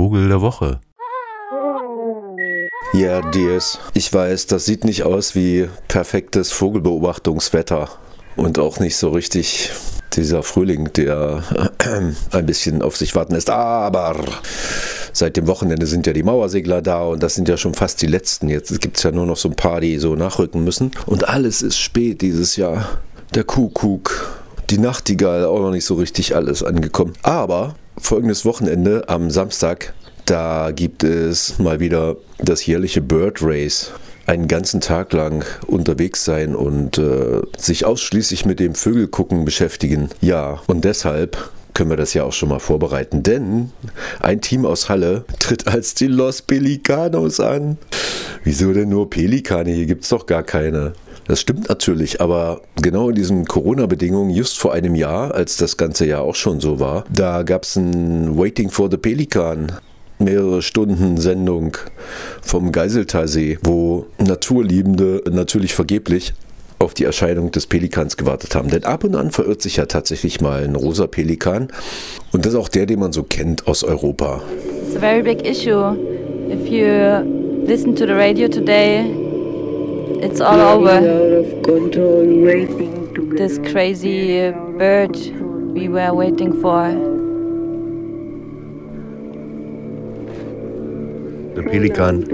Vogel der Woche. Ja, Dears, ich weiß, das sieht nicht aus wie perfektes Vogelbeobachtungswetter und auch nicht so richtig dieser Frühling, der ein bisschen auf sich warten lässt. Aber seit dem Wochenende sind ja die Mauersegler da und das sind ja schon fast die letzten. Jetzt gibt es ja nur noch so ein paar, die so nachrücken müssen. Und alles ist spät dieses Jahr. Der Kuckuck, die Nachtigall, auch noch nicht so richtig alles angekommen. Aber folgendes Wochenende am Samstag da gibt es mal wieder das jährliche Bird Race. Einen ganzen Tag lang unterwegs sein und äh, sich ausschließlich mit dem Vögelgucken beschäftigen. Ja, und deshalb können wir das ja auch schon mal vorbereiten, denn ein Team aus Halle tritt als die Los Pelicanos an. Wieso denn nur Pelikane? Hier gibt es doch gar keine. Das stimmt natürlich, aber genau in diesen Corona-Bedingungen, just vor einem Jahr, als das ganze Jahr auch schon so war, da gab es ein Waiting for the Pelican mehrere Stunden Sendung vom Geiseltalsee, wo Naturliebende natürlich vergeblich auf die Erscheinung des Pelikans gewartet haben. Denn ab und an verirrt sich ja tatsächlich mal ein rosa Pelikan. Und das ist auch der, den man so kennt aus Europa. It's a very big issue. If you listen to the radio today, it's all over. This crazy bird we were waiting for. Der Pelikan.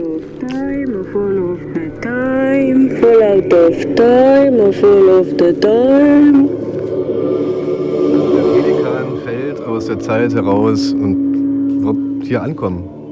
Time, full of the time, full out of time, full of the time. Der Pelikan fällt aus der Zeit heraus und wird hier ankommen.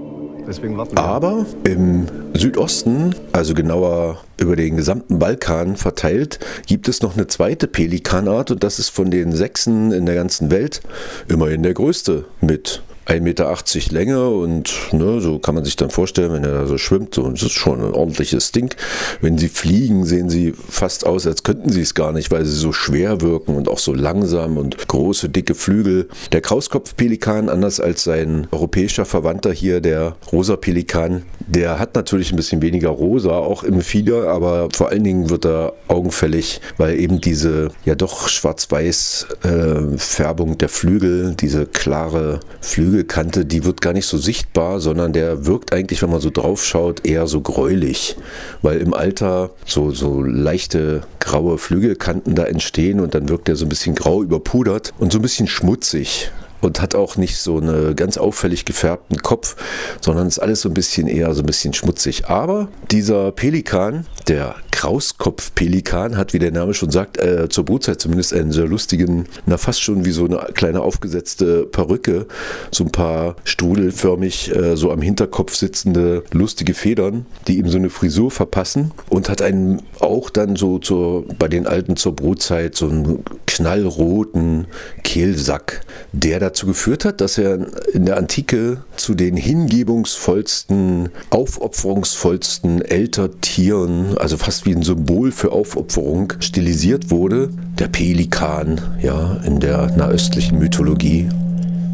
Aber im Südosten, also genauer über den gesamten Balkan verteilt, gibt es noch eine zweite Pelikanart und das ist von den Sechsen in der ganzen Welt immerhin der größte mit 1,80 Meter Länge und ne, so kann man sich dann vorstellen, wenn er da so schwimmt, so, das ist schon ein ordentliches Ding. Wenn sie fliegen, sehen sie fast aus, als könnten sie es gar nicht, weil sie so schwer wirken und auch so langsam und große, dicke Flügel. Der Krauskopfpelikan, anders als sein europäischer Verwandter hier, der rosa Pelikan, der hat natürlich ein bisschen weniger rosa, auch im Fieder, aber vor allen Dingen wird er augenfällig, weil eben diese ja doch schwarz-weiß äh, Färbung der Flügel, diese klare Flügelkante, die wird gar nicht so sichtbar, sondern der wirkt eigentlich, wenn man so drauf schaut, eher so gräulich, weil im Alter so, so leichte graue Flügelkanten da entstehen und dann wirkt er so ein bisschen grau überpudert und so ein bisschen schmutzig und hat auch nicht so einen ganz auffällig gefärbten Kopf, sondern ist alles so ein bisschen eher so ein bisschen schmutzig. Aber dieser Pelikan, der Krauskopf-Pelikan, hat, wie der Name schon sagt, äh, zur Brutzeit zumindest einen sehr lustigen, na fast schon wie so eine kleine aufgesetzte Perücke, so ein paar strudelförmig äh, so am Hinterkopf sitzende lustige Federn, die ihm so eine Frisur verpassen. Und hat einen auch dann so zur, bei den Alten zur Brutzeit so einen knallroten Kehlsack, der dazu geführt hat, dass er in der Antike zu den hingebungsvollsten, aufopferungsvollsten Ältertieren, also fast wie ein Symbol für Aufopferung, stilisiert wurde. Der Pelikan, ja, in der nahöstlichen Mythologie.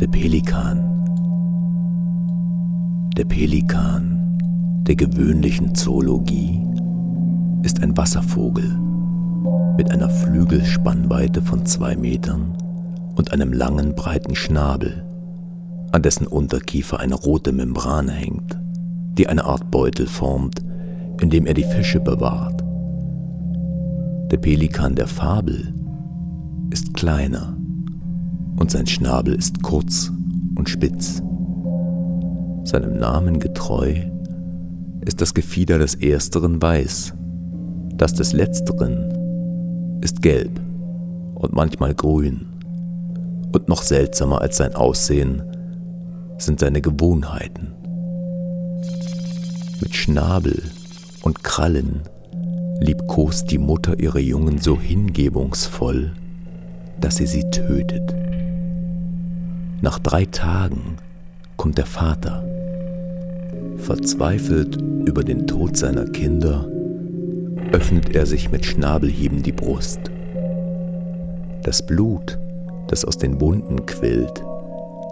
Der Pelikan. Der Pelikan der gewöhnlichen Zoologie ist ein Wasservogel mit einer Flügelspannweite von zwei Metern und einem langen, breiten Schnabel, an dessen Unterkiefer eine rote Membrane hängt, die eine Art Beutel formt, in dem er die Fische bewahrt. Der Pelikan der Fabel ist kleiner und sein Schnabel ist kurz und spitz. Seinem Namen getreu ist das Gefieder des Ersteren weiß, das des Letzteren ist gelb und manchmal grün. Und noch seltsamer als sein Aussehen sind seine Gewohnheiten. Mit Schnabel und Krallen liebkost die Mutter ihre Jungen so hingebungsvoll, dass sie sie tötet. Nach drei Tagen kommt der Vater. Verzweifelt über den Tod seiner Kinder, öffnet er sich mit Schnabelhieben die Brust. Das Blut, das aus den Wunden quillt,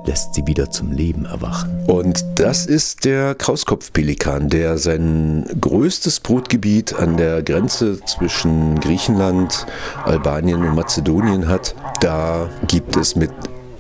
lässt sie wieder zum Leben erwachen. Und das ist der Krauskopfpelikan, der sein größtes Brutgebiet an der Grenze zwischen Griechenland, Albanien und Mazedonien hat. Da gibt es mit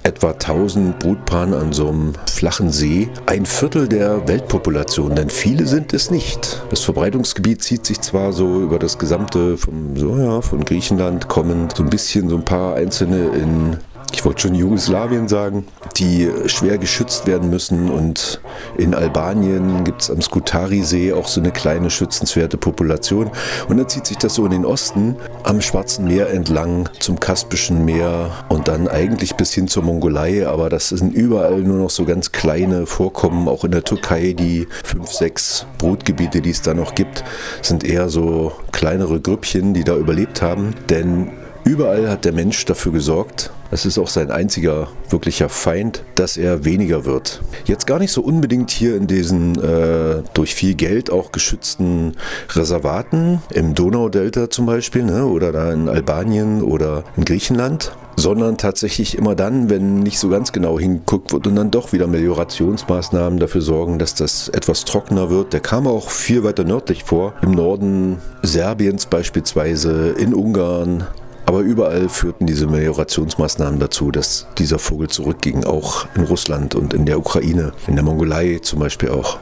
etwa 1000 Brutpaaren an so einem flachen See ein Viertel der Weltpopulation, denn viele sind es nicht. Das Verbreitungsgebiet zieht sich zwar so über das gesamte, vom, so, ja, von Griechenland kommend, so ein bisschen so ein paar einzelne in ich wollte schon Jugoslawien sagen, die schwer geschützt werden müssen. Und in Albanien gibt es am Skutari-See auch so eine kleine schützenswerte Population. Und dann zieht sich das so in den Osten, am Schwarzen Meer entlang, zum Kaspischen Meer und dann eigentlich bis hin zur Mongolei. Aber das sind überall nur noch so ganz kleine Vorkommen. Auch in der Türkei, die fünf, sechs Brutgebiete, die es da noch gibt, sind eher so kleinere Grüppchen, die da überlebt haben. Denn Überall hat der Mensch dafür gesorgt, das ist auch sein einziger wirklicher Feind, dass er weniger wird. Jetzt gar nicht so unbedingt hier in diesen äh, durch viel Geld auch geschützten Reservaten, im Donaudelta zum Beispiel, ne, oder da in Albanien oder in Griechenland, sondern tatsächlich immer dann, wenn nicht so ganz genau hinguckt wird und dann doch wieder Meliorationsmaßnahmen dafür sorgen, dass das etwas trockener wird. Der kam auch viel weiter nördlich vor, im Norden Serbiens beispielsweise, in Ungarn, aber überall führten diese Meliorationsmaßnahmen dazu, dass dieser Vogel zurückging, auch in Russland und in der Ukraine, in der Mongolei zum Beispiel auch.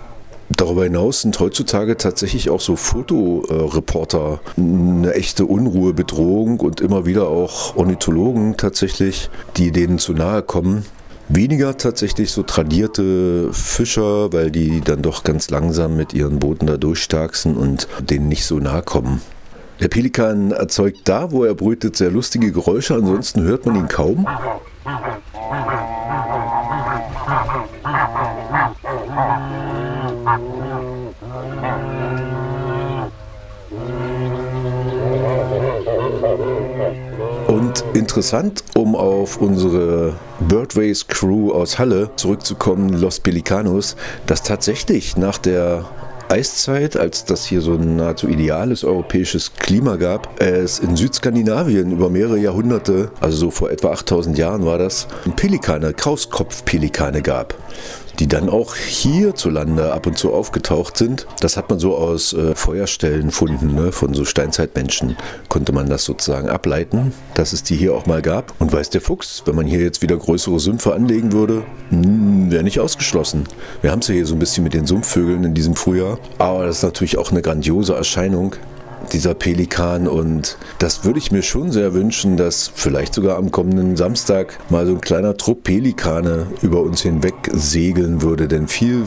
Darüber hinaus sind heutzutage tatsächlich auch so Fotoreporter eine echte Unruhebedrohung und immer wieder auch Ornithologen tatsächlich, die denen zu nahe kommen. Weniger tatsächlich so tradierte Fischer, weil die dann doch ganz langsam mit ihren Booten da durchstarksen und denen nicht so nahe kommen. Der Pelikan erzeugt da, wo er brütet, sehr lustige Geräusche, ansonsten hört man ihn kaum. Und interessant, um auf unsere Birdways Crew aus Halle zurückzukommen, Los Pelicanos, dass tatsächlich nach der Eiszeit, als das hier so ein nahezu ideales europäisches Klima gab, es in Südskandinavien über mehrere Jahrhunderte, also so vor etwa 8000 Jahren war das, Pelikane, Krauskopfpelikane gab die dann auch hierzulande ab und zu aufgetaucht sind. Das hat man so aus äh, Feuerstellenfunden ne, von so Steinzeitmenschen, konnte man das sozusagen ableiten, dass es die hier auch mal gab. Und weiß der Fuchs, wenn man hier jetzt wieder größere Sümpfe anlegen würde, hm, wäre nicht ausgeschlossen. Wir haben es ja hier so ein bisschen mit den Sumpfvögeln in diesem Frühjahr, aber das ist natürlich auch eine grandiose Erscheinung dieser Pelikan. Und das würde ich mir schon sehr wünschen, dass vielleicht sogar am kommenden Samstag mal so ein kleiner Trupp Pelikane über uns hinweg segeln würde. Denn viel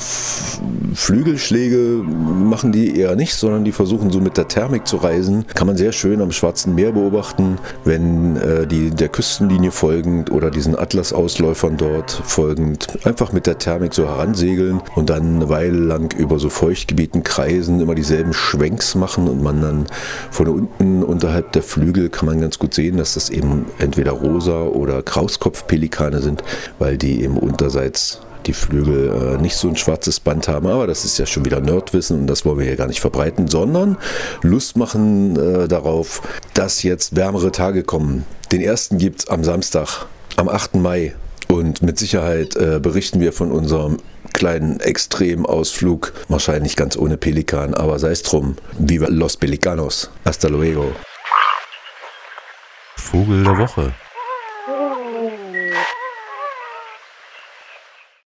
Flügelschläge machen die eher nicht, sondern die versuchen so mit der Thermik zu reisen. Kann man sehr schön am Schwarzen Meer beobachten, wenn äh, die der Küstenlinie folgend oder diesen Atlas-Ausläufern dort folgend einfach mit der Thermik so heransegeln und dann eine Weile lang über so Feuchtgebieten kreisen, immer dieselben Schwenks machen und man dann von unten unterhalb der Flügel kann man ganz gut sehen, dass das eben entweder rosa oder Krauskopfpelikane sind, weil die eben unterseits die Flügel äh, nicht so ein schwarzes Band haben, aber das ist ja schon wieder Nerdwissen und das wollen wir hier gar nicht verbreiten, sondern Lust machen äh, darauf, dass jetzt wärmere Tage kommen. Den ersten gibt es am Samstag, am 8. Mai und mit Sicherheit äh, berichten wir von unserem kleinen Extremausflug, wahrscheinlich ganz ohne Pelikan, aber sei es drum. Viva los Pelicanos. Hasta luego. Vogel der Woche.